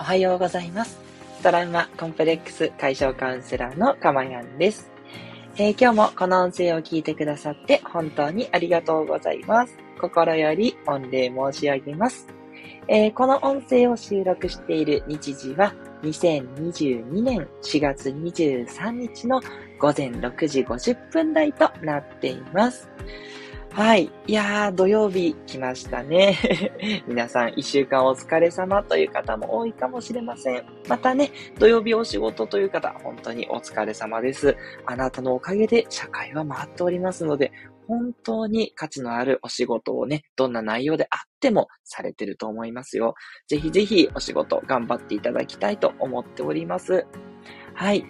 おはようございます。トラウマコンプレックス解消カウンセラーのかまやんです、えー、今日もこの音声を聞いてくださって本当にありがとうございます。心より御礼申し上げます。えー、この音声を収録している日時は2022年4月23日の午前6時50分台となっています。はい。いやー、土曜日来ましたね。皆さん一週間お疲れ様という方も多いかもしれません。またね、土曜日お仕事という方、本当にお疲れ様です。あなたのおかげで社会は回っておりますので、本当に価値のあるお仕事をね、どんな内容であってもされてると思いますよ。ぜひぜひお仕事頑張っていただきたいと思っております。はい。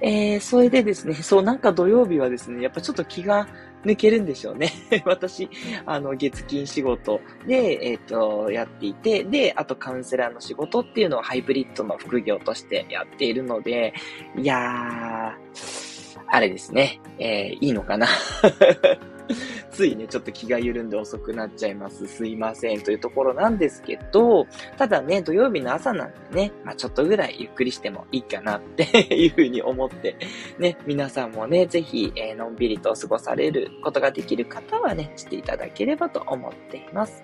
えー、それでですね、そう、なんか土曜日はですね、やっぱちょっと気が抜けるんでしょうね。私、あの、月金仕事で、えっ、ー、と、やっていて、で、あとカウンセラーの仕事っていうのをハイブリッドの副業としてやっているので、いやー、あれですね、えー、いいのかな ついね、ちょっと気が緩んで遅くなっちゃいます。すいません。というところなんですけど、ただね、土曜日の朝なんでね、まあちょっとぐらいゆっくりしてもいいかなって いうふうに思って、ね、皆さんもね、ぜひ、えー、のんびりと過ごされることができる方はね、していただければと思っています。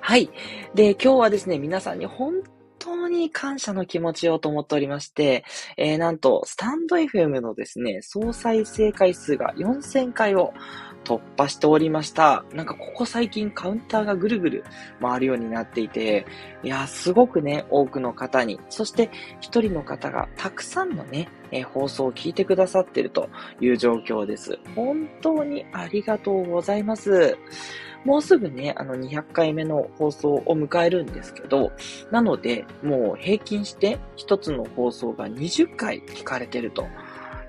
はい。で、今日はですね、皆さんに本当に感謝の気持ちをと思っておりまして、えー、なんと、スタンド FM のですね、総再生回数が4000回を突破しておりました。なんかここ最近カウンターがぐるぐる回るようになっていて、いや、すごくね、多くの方に、そして一人の方がたくさんのね、え、放送を聞いてくださってるという状況です。本当にありがとうございます。もうすぐね、あの200回目の放送を迎えるんですけど、なので、もう平均して1つの放送が20回聞かれてると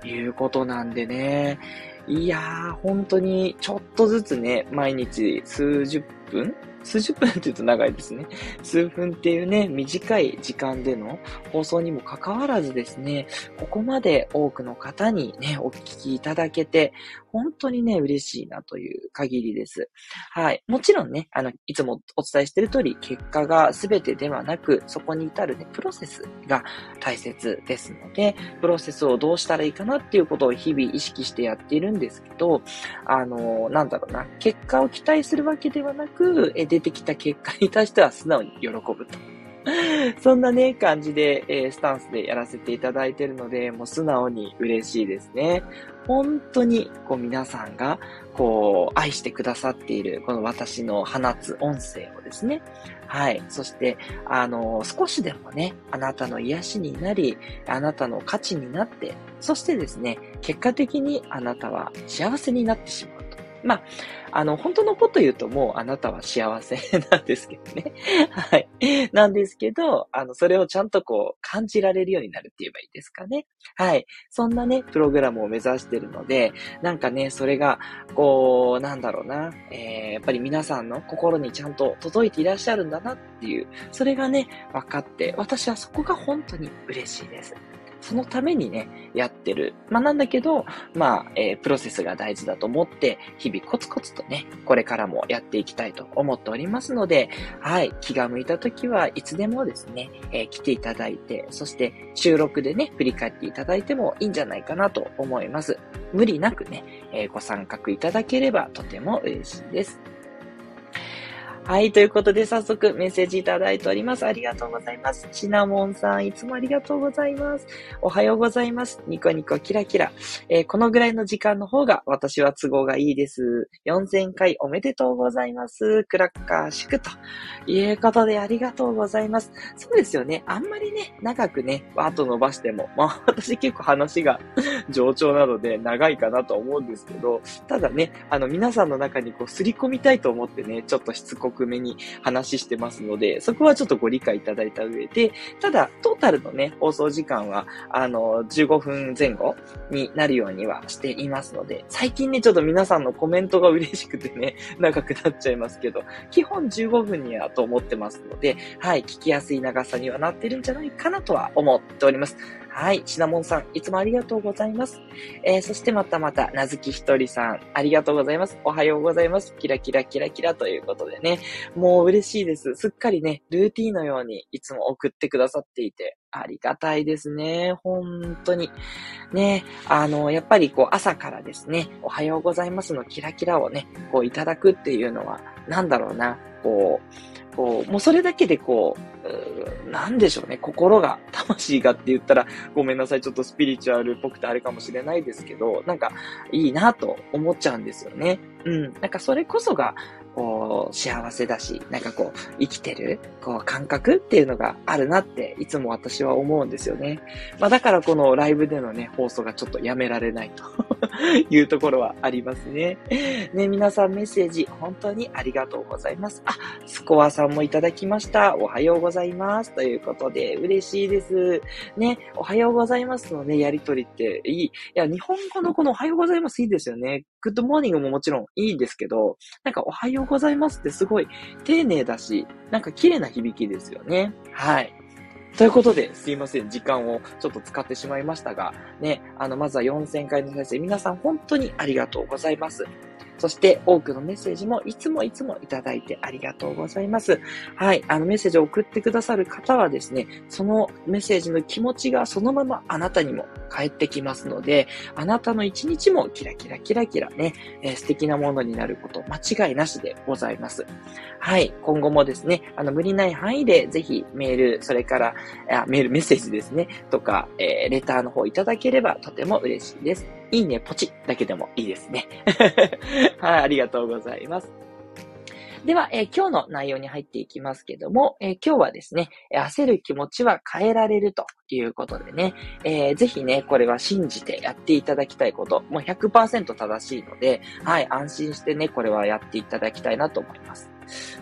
いうことなんでね、いやー、本当にちょっとずつね、毎日数十分数十分って言うと長いですね。数分っていうね、短い時間での放送にもかかわらずですね、ここまで多くの方にね、お聞きいただけて、本当にね、嬉しいなという限りです。はい。もちろんね、あの、いつもお伝えしている通り、結果が全てではなく、そこに至るね、プロセスが大切ですので、プロセスをどうしたらいいかなっていうことを日々意識してやっているんですけど、あの、なんだろうな、結果を期待するわけではなく、え出てきた結果に対しては素直に喜ぶと。そんなね、感じで、えー、スタンスでやらせていただいてるので、もう素直に嬉しいですね。本当に、こう皆さんが、こう、愛してくださっている、この私の放つ音声をですね。はい。そして、あの、少しでもね、あなたの癒しになり、あなたの価値になって、そしてですね、結果的にあなたは幸せになってしまう。まあ、あの、本当のこと言うともうあなたは幸せなんですけどね。はい。なんですけど、あの、それをちゃんとこう、感じられるようになるって言えばいいですかね。はい。そんなね、プログラムを目指してるので、なんかね、それが、こう、なんだろうな、えー、やっぱり皆さんの心にちゃんと届いていらっしゃるんだなっていう、それがね、分かって、私はそこが本当に嬉しいです。そのためにね、やってる。まあなんだけど、まあ、えー、プロセスが大事だと思って、日々コツコツとね、これからもやっていきたいと思っておりますので、はい、気が向いた時はいつでもですね、えー、来ていただいて、そして収録でね、振り返っていただいてもいいんじゃないかなと思います。無理なくね、えー、ご参画いただければとても嬉しいです。はい。ということで、早速メッセージいただいております。ありがとうございます。シナモンさん、いつもありがとうございます。おはようございます。ニコニコキラキラ。えー、このぐらいの時間の方が私は都合がいいです。4000回おめでとうございます。クラッカー祝ということでありがとうございます。そうですよね。あんまりね、長くね、ワート伸ばしても、まあ私結構話が上調なので長いかなと思うんですけど、ただね、あの皆さんの中にこう擦り込みたいと思ってね、ちょっとしつこくめに話してますので、そこはちょっとご理解いただいた上で、ただ、トータルのね、放送時間は、あの、15分前後になるようにはしていますので、最近ね、ちょっと皆さんのコメントが嬉しくてね、長くなっちゃいますけど、基本15分にはと思ってますので、はい、聞きやすい長さにはなってるんじゃないかなとは思っております。はい。シナモンさん、いつもありがとうございます。えー、そしてまたまた、なずきひとりさん、ありがとうございます。おはようございます。キラキラキラキラということでね。もう嬉しいです。すっかりね、ルーティーンのようにいつも送ってくださっていて、ありがたいですね。本当に。ね、あの、やっぱりこう朝からですね、おはようございますのキラキラをね、こういただくっていうのは、なんだろうな、こう、こう、もうそれだけでこう、うなんでしょうね、心が、魂がって言ったら、ごめんなさい、ちょっとスピリチュアルっぽくてあれかもしれないですけど、なんか、いいなと思っちゃうんですよね。うん。なんかそれこそが、こう、幸せだし、なんかこう、生きてる、こう、感覚っていうのがあるなって、いつも私は思うんですよね。まあだからこのライブでのね、放送がちょっとやめられないと いうところはありますね。ね、皆さんメッセージ、本当にありがとうございます。あ、スコアさんもいただきました。おはようございます。ということで、嬉しいです。ね、おはようございますのね、やりとりっていい。いや、日本語のこのおはようございますいいですよね。 Good morning ももちろんいいんですけど、なんかおはようございますってすごい丁寧だし、なんか綺麗な響きですよね。はい。ということで、すいません。時間をちょっと使ってしまいましたが、ね、あの、まずは4000回の再生、皆さん本当にありがとうございます。そして多くのメッセージもいつもいつもいただいてありがとうございます。はい。あのメッセージを送ってくださる方はですね、そのメッセージの気持ちがそのままあなたにも返ってきますので、あなたの一日もキラキラキラキラね、えー、素敵なものになること間違いなしでございます。はい。今後もですね、あの無理ない範囲でぜひメール、それから、メール、メッセージですね、とか、えー、レターの方いただければとても嬉しいです。いいね、ポチだけでもいいですね。はい、ありがとうございます。では、えー、今日の内容に入っていきますけども、えー、今日はですね、焦る気持ちは変えられるということでね、えー、ぜひね、これは信じてやっていただきたいこと、もう100%正しいので、はい、安心してね、これはやっていただきたいなと思います。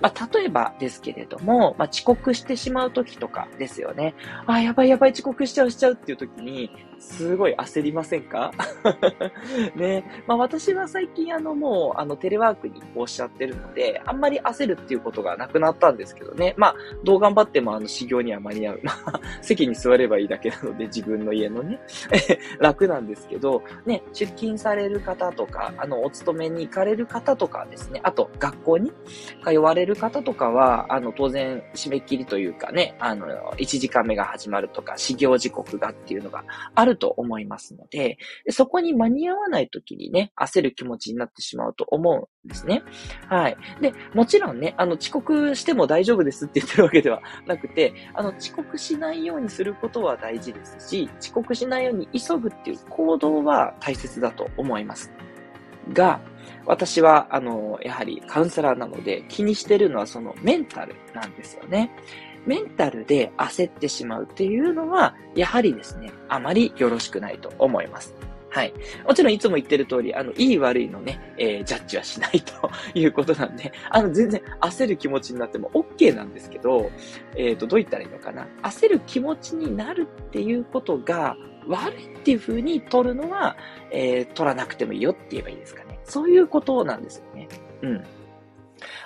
まあ、例えばですけれども、まあ、遅刻してしまう時とかですよね。あ、やばいやばい遅刻しちゃうしちゃうっていう時に、すごい焦りませんか？ね。まあ私は最近あのもうあのテレワークにおっしちゃってるので、あんまり焦るっていうことがなくなったんですけどね。まあどう頑張ってもあの修行には間に合う。まあ席に座ればいいだけなので自分の家のね、楽なんですけど、ね、出勤される方とか、あのお勤めに行かれる方とかですね、あと学校に通われる方とかは、あの当然締め切りというかね、あの1時間目が始まるとか、始業時刻がっていうのがあると思いますので、そこに間に合わない時にね、焦る気持ちになってしまうと思うんですね。はい。で、もちろんね、あの、遅刻しても大丈夫ですって言ってるわけではなくて、あの、遅刻しないようにすることは大事ですし、遅刻しないように急ぐっていう行動は大切だと思います。が、私は、あの、やはりカウンセラーなので気にしてるのはそのメンタルなんですよね。メンタルで焦ってしまうっていうのは、やはりですね、あまりよろしくないと思います。はい。もちろんいつも言ってる通り、あの、いい悪いのね、えー、ジャッジはしないということなんで、あの、全然焦る気持ちになっても OK なんですけど、えっ、ー、と、どう言ったらいいのかな。焦る気持ちになるっていうことが悪いっていう風に取るのは、えー、取らなくてもいいよって言えばいいですかね。そういうことなんですよね。うん。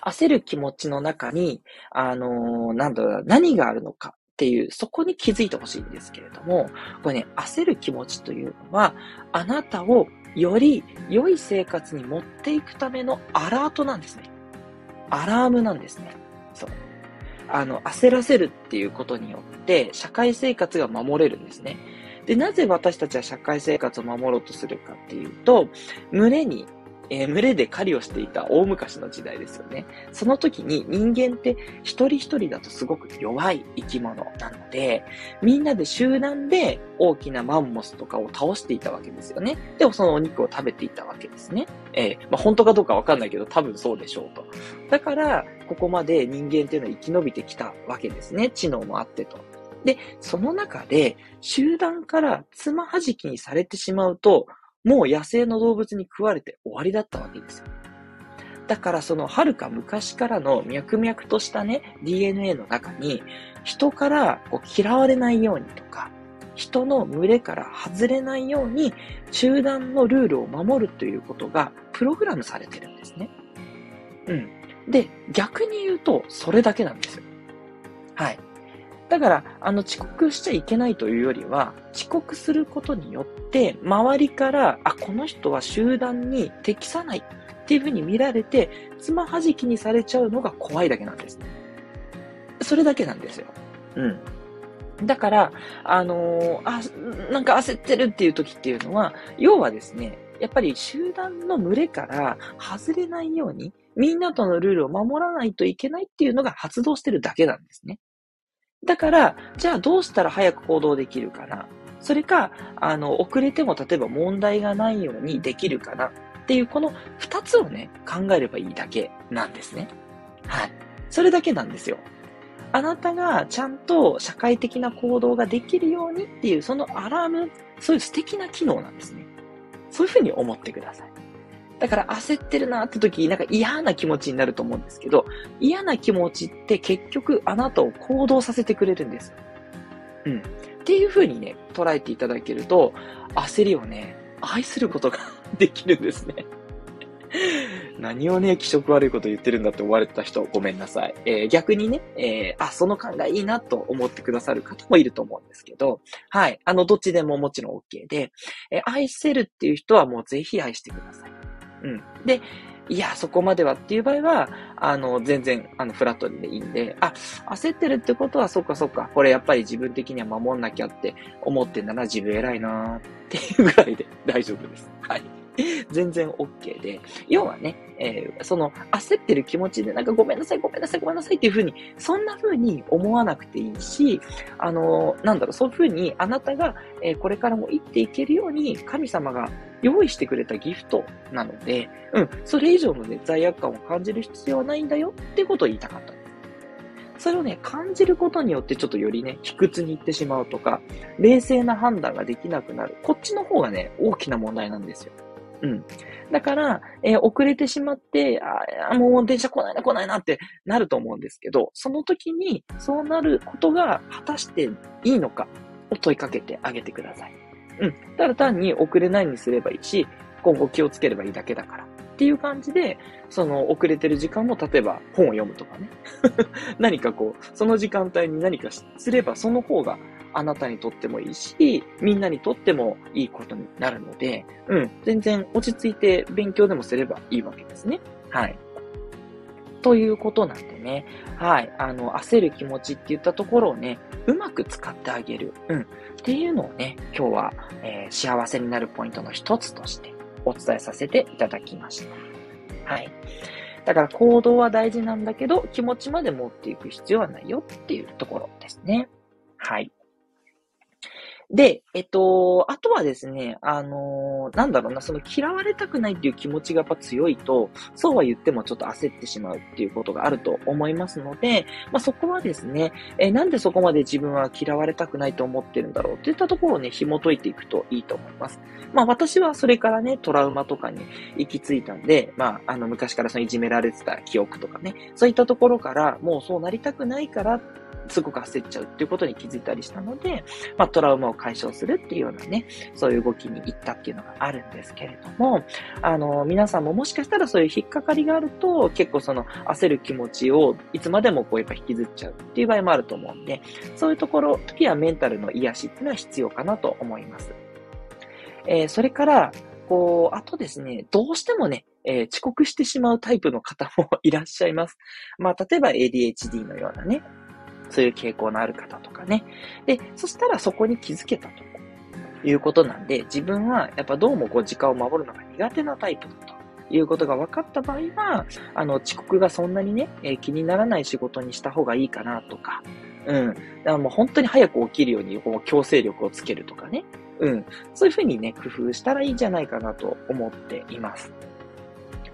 焦る気持ちの中に、あのー、なんだろう、何があるのかっていう、そこに気づいてほしいんですけれども、これね、焦る気持ちというのは、あなたをより良い生活に持っていくためのアラートなんですね。アラームなんですね。そう。あの、焦らせるっていうことによって、社会生活が守れるんですね。で、なぜ私たちは社会生活を守ろうとするかっていうと、群れにえー、群れで狩りをしていた大昔の時代ですよね。その時に人間って一人一人だとすごく弱い生き物なので、みんなで集団で大きなマンモスとかを倒していたわけですよね。で、そのお肉を食べていたわけですね。えー、まあ、本当かどうかわかんないけど多分そうでしょうと。だから、ここまで人間っていうのは生き延びてきたわけですね。知能もあってと。で、その中で集団からつまはじきにされてしまうと、もう野生の動物に食われて終わりだったわけですよ。だからその遥か昔からの脈々としたね、DNA の中に、人からこう嫌われないようにとか、人の群れから外れないように、集団のルールを守るということが、プログラムされてるんですね。うん。で、逆に言うと、それだけなんですよ。はい。だから、あの、遅刻しちゃいけないというよりは、遅刻することによって、周りから、あ、この人は集団に適さないっていうふうに見られて、つまはじきにされちゃうのが怖いだけなんです。それだけなんですよ。うん。だから、あのー、あ、なんか焦ってるっていう時っていうのは、要はですね、やっぱり集団の群れから外れないように、みんなとのルールを守らないといけないっていうのが発動してるだけなんですね。だから、じゃあどうしたら早く行動できるかな？それか、あの、遅れても例えば問題がないようにできるかな？っていう、この二つをね、考えればいいだけなんですね。はい。それだけなんですよ。あなたがちゃんと社会的な行動ができるようにっていう、そのアラーム、そういう素敵な機能なんですね。そういうふうに思ってください。だから焦ってるなって時、なんか嫌な気持ちになると思うんですけど、嫌な気持ちって結局あなたを行動させてくれるんです。うん。っていう風にね、捉えていただけると、焦りをね、愛することが できるんですね。何をね、気色悪いこと言ってるんだって思われてた人、ごめんなさい。えー、逆にね、えー、あ、その考えいいなと思ってくださる方もいると思うんですけど、はい。あの、どっちでももちろん OK で、えー、愛せるっていう人はもうぜひ愛してください。うん。で、いや、そこまではっていう場合は、あの、全然、あの、フラットでいいんで、あ、焦ってるってことは、そっかそっか、これやっぱり自分的には守んなきゃって思ってんだな、自分偉いなっていうぐらいで 大丈夫です。はい。全然 OK で、要はね、えー、その焦ってる気持ちでなんかごめんなさい、ごめんなさい、ごめんなさいっていうふうに、そんなふうに思わなくていいし、あのー、なんだろう、そういうふうにあなたが、えー、これからも生きていけるように神様が用意してくれたギフトなので、うん、それ以上のね、罪悪感を感じる必要はないんだよってことを言いたかったそれをね、感じることによってちょっとよりね、卑屈に行ってしまうとか、冷静な判断ができなくなる。こっちの方がね、大きな問題なんですよ。うん。だから、えー、遅れてしまって、ああもう電車来ないな来ないなってなると思うんですけど、その時にそうなることが果たしていいのかを問いかけてあげてください。うん。ただ単に遅れないにすればいいし、今後気をつければいいだけだから。っていう感じで、その遅れてる時間も例えば本を読むとかね。何かこう、その時間帯に何かすればその方があなたにとってもいいし、みんなにとってもいいことになるので、うん、全然落ち着いて勉強でもすればいいわけですね。はい。ということなんでね。はい。あの、焦る気持ちって言ったところをね、うまく使ってあげる。うん。っていうのをね、今日は、えー、幸せになるポイントの一つとしてお伝えさせていただきました。はい。だから行動は大事なんだけど、気持ちまで持っていく必要はないよっていうところですね。はい。で、えっと、あとはですね、あの、なんだろうな、その嫌われたくないっていう気持ちがやっぱ強いと、そうは言ってもちょっと焦ってしまうっていうことがあると思いますので、まあ、そこはですね、えなんでそこまで自分は嫌われたくないと思ってるんだろうっていったところをね、紐解いていくといいと思います。まあ、私はそれからね、トラウマとかに行き着いたんで、まあ、あの、昔からそのいじめられてた記憶とかね、そういったところから、もうそうなりたくないからすごく焦っちゃうっていうことに気づいたりしたので、まあ、トラウマを解消するっていうようなね、そういう動きに行ったっていうのがあるんですけれども、あの、皆さんももしかしたらそういう引っかかりがあると、結構その焦る気持ちをいつまでもこうやっぱ引きずっちゃうっていう場合もあると思うんで、そういうところ、時はメンタルの癒しっていうのは必要かなと思います。えー、それから、こう、あとですね、どうしてもね、えー、遅刻してしまうタイプの方も いらっしゃいます。まあ、例えば ADHD のようなね、そういう傾向のある方とかね。で、そしたらそこに気づけたということなんで、自分はやっぱどうもこう時間を守るのが苦手なタイプだと。いうことが分かった場合は、あの、遅刻がそんなにね、えー、気にならない仕事にした方がいいかなとか、うん。だからもう本当に早く起きるように、こう、強制力をつけるとかね。うん。そういうふうにね、工夫したらいいんじゃないかなと思っています。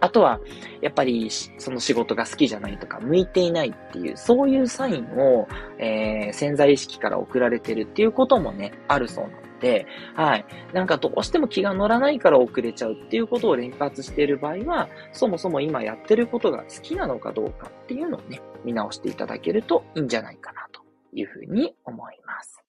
あとは、やっぱり、その仕事が好きじゃないとか、向いていないっていう、そういうサインを、えー、潜在意識から送られてるっていうこともね、あるそうなので、はい。なんかどうしても気が乗らないから遅れちゃうっていうことを連発している場合は、そもそも今やってることが好きなのかどうかっていうのをね、見直していただけるといいんじゃないかなというふうに思います。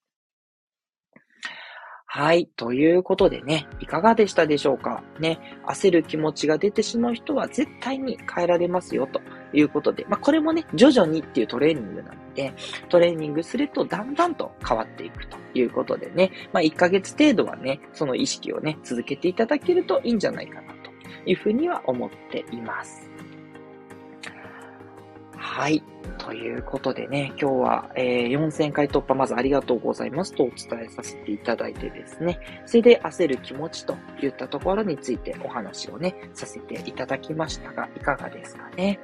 はい。ということでね、いかがでしたでしょうか？ね、焦る気持ちが出てしまう人は絶対に変えられますよということで、まあ、これもね、徐々にっていうトレーニングなので、トレーニングするとだんだんと変わっていくということでね、まあ、1ヶ月程度はね、その意識をね、続けていただけるといいんじゃないかなというふうには思っています。はい。ということでね、今日は、えー、4000回突破、まずありがとうございますとお伝えさせていただいてですね、それで焦る気持ちといったところについてお話をね、させていただきましたが、いかがですかね。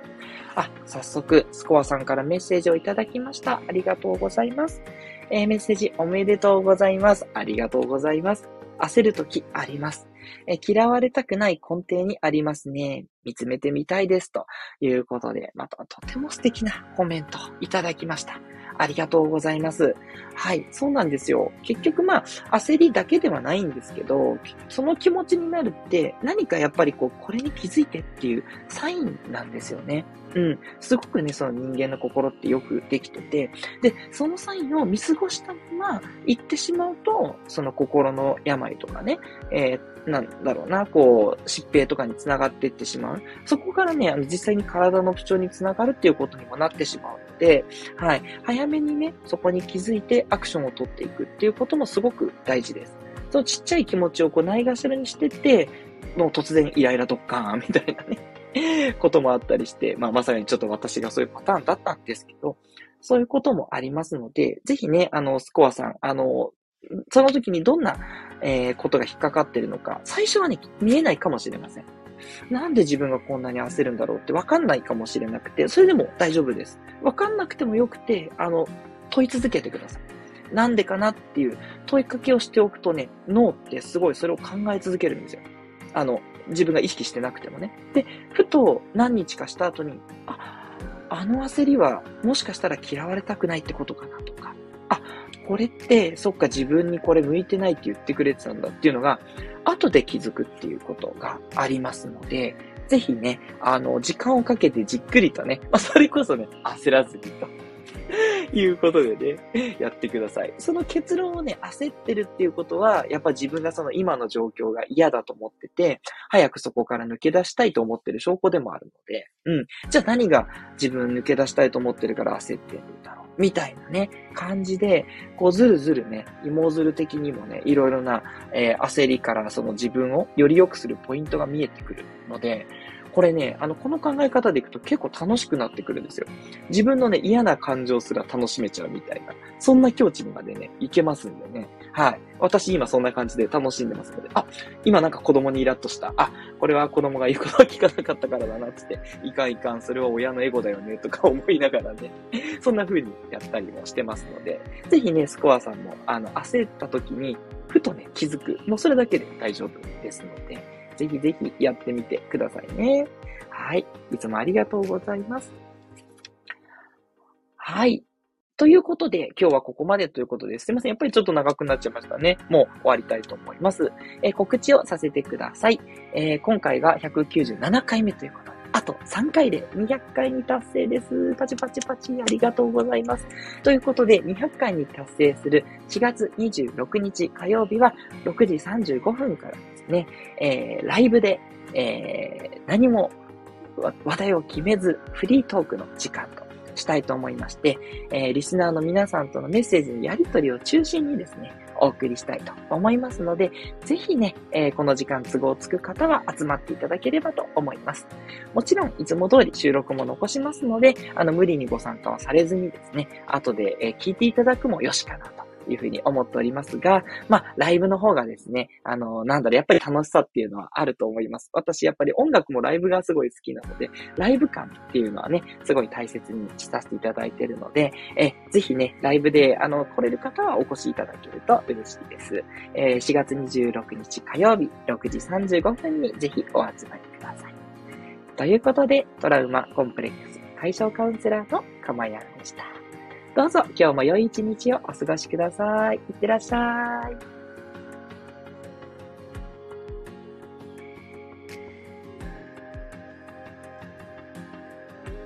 あ、早速、スコアさんからメッセージをいただきました。ありがとうございます。えー、メッセージおめでとうございます。ありがとうございます。焦るときあります。え嫌われたくない根底にありますね。見つめてみたいです。ということで、またとても素敵なコメントいただきました。ありがとうございます。はい、そうなんですよ。結局まあ、焦りだけではないんですけど、その気持ちになるって何かやっぱりこう、これに気づいてっていうサインなんですよね。うん。すごくね、その人間の心ってよくできてて、で、そのサインを見過ごしたまま行ってしまうと、その心の病とかね、えー、なんだろうな、こう、疾病とかにつながっていってしまう。そこからね、あの、実際に体の不調につながるっていうことにもなってしまうで、はい。早めにね、そこに気づいてアクションを取っていくっていうこともすごく大事です。そのちっちゃい気持ちをこう、ないがしろにしてって、もう突然イライラドッカーンみたいなね。こともあったりして、まあまさにちょっと私がそういうパターンだったんですけど、そういうこともありますので、ぜひね、あの、スコアさん、あの、その時にどんな、えー、ことが引っかかってるのか、最初はね、見えないかもしれません。なんで自分がこんなに焦るんだろうってわかんないかもしれなくて、それでも大丈夫です。わかんなくてもよくて、あの、問い続けてください。なんでかなっていう問いかけをしておくとね、脳ってすごいそれを考え続けるんですよ。あの、自分が意識してなくてもね。で、ふと何日かした後に、あ、あの焦りはもしかしたら嫌われたくないってことかなとか、あ、これって、そっか自分にこれ向いてないって言ってくれてたんだっていうのが、後で気づくっていうことがありますので、ぜひね、あの、時間をかけてじっくりとね、まあ、それこそね、焦らずにということでね、やってください。その結論をね、焦ってるっていうことは、やっぱ自分がその今の状況が嫌だと思ってて、早くそこから抜け出したいと思ってる証拠でもあるので、うん。じゃあ何が自分抜け出したいと思ってるから焦ってるんだろうみたいなね、感じで、こうずるずるね、芋づる的にもね、いろいろな、えー、焦りからその自分をより良くするポイントが見えてくるので、これね、あの、この考え方でいくと結構楽しくなってくるんですよ。自分のね、嫌な感情すら楽しめちゃうみたいな。そんな境地にまでね、いけますんでね。はい。私今そんな感じで楽しんでますので。あ、今なんか子供にイラッとした。あ、これは子供が言うことは聞かなかったからだな、つって。いかんいかん、それは親のエゴだよね、とか 思いながらね。そんな風にやったりもしてますので。ぜひね、スコアさんも、あの、焦った時に、ふとね、気づく。もうそれだけで大丈夫ですので。ぜひぜひやってみてくださいね。はい。いつもありがとうございます。はい。ということで、今日はここまでということです。すいません。やっぱりちょっと長くなっちゃいましたね。もう終わりたいと思います。えー、告知をさせてください。えー、今回が197回目ということで、あと3回で200回に達成です。パチパチパチ、ありがとうございます。ということで、200回に達成する4月26日火曜日は6時35分からですね、えー、ライブで、えー、何も話題を決めずフリートークの時間としたいと思いまして、えー、リスナーの皆さんとのメッセージのやり取りを中心にですね、お送りしたいと思いますので、ぜひね、えー、この時間都合つく方は集まっていただければと思います。もちろん、いつも通り収録も残しますので、あの、無理にご参加はされずにですね、後で、えー、聞いていただくもよしかなというふうに思っておりますが、まあ、ライブの方がですね、あの、なんだろう、やっぱり楽しさっていうのはあると思います。私、やっぱり音楽もライブがすごい好きなので、ライブ感っていうのはね、すごい大切にさせていただいているので、え、ぜひね、ライブで、あの、来れる方はお越しいただけると嬉しいです。えー、4月26日火曜日、6時35分にぜひお集まりください。ということで、トラウマコンプレックス解消カウンセラーのかまやんでした。どうぞ今日も良い一日をお過ごしください。いってらっしゃい。